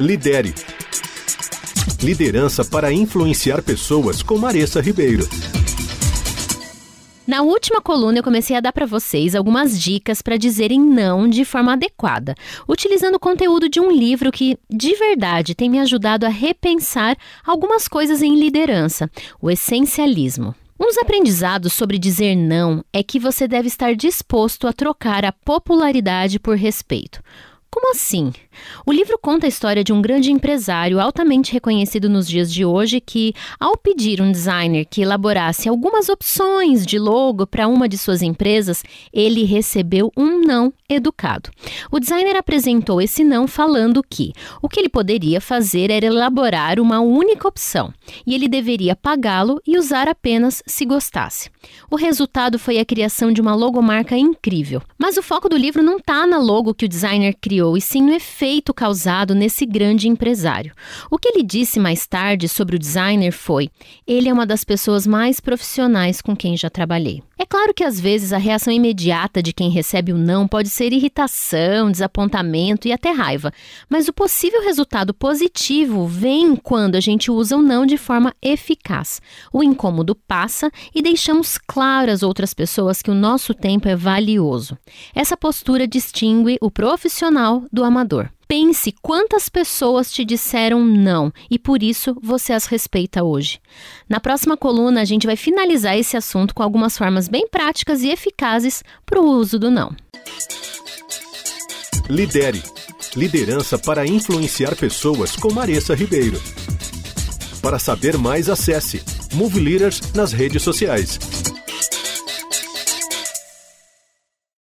Lidere. Liderança para influenciar pessoas com Maressa Ribeiro. Na última coluna, eu comecei a dar para vocês algumas dicas para dizerem não de forma adequada, utilizando o conteúdo de um livro que, de verdade, tem me ajudado a repensar algumas coisas em liderança: o essencialismo. Um dos aprendizados sobre dizer não é que você deve estar disposto a trocar a popularidade por respeito. Como assim? O livro conta a história de um grande empresário altamente reconhecido nos dias de hoje que, ao pedir um designer que elaborasse algumas opções de logo para uma de suas empresas, ele recebeu um não educado. O designer apresentou esse não falando que o que ele poderia fazer era elaborar uma única opção e ele deveria pagá-lo e usar apenas se gostasse. O resultado foi a criação de uma logomarca incrível. Mas o foco do livro não está na logo que o designer criou criou, e sim no efeito causado nesse grande empresário. O que ele disse mais tarde sobre o designer foi: ele é uma das pessoas mais profissionais com quem já trabalhei. É claro que às vezes a reação imediata de quem recebe o não pode ser irritação, desapontamento e até raiva, mas o possível resultado positivo vem quando a gente usa o não de forma eficaz. O incômodo passa e deixamos claro às outras pessoas que o nosso tempo é valioso. Essa postura distingue o profissional do amador. Pense quantas pessoas te disseram não e por isso você as respeita hoje. Na próxima coluna, a gente vai finalizar esse assunto com algumas formas bem práticas e eficazes para o uso do não. Lidere liderança para influenciar pessoas com Maressa Ribeiro. Para saber mais, acesse Move Leaders nas redes sociais.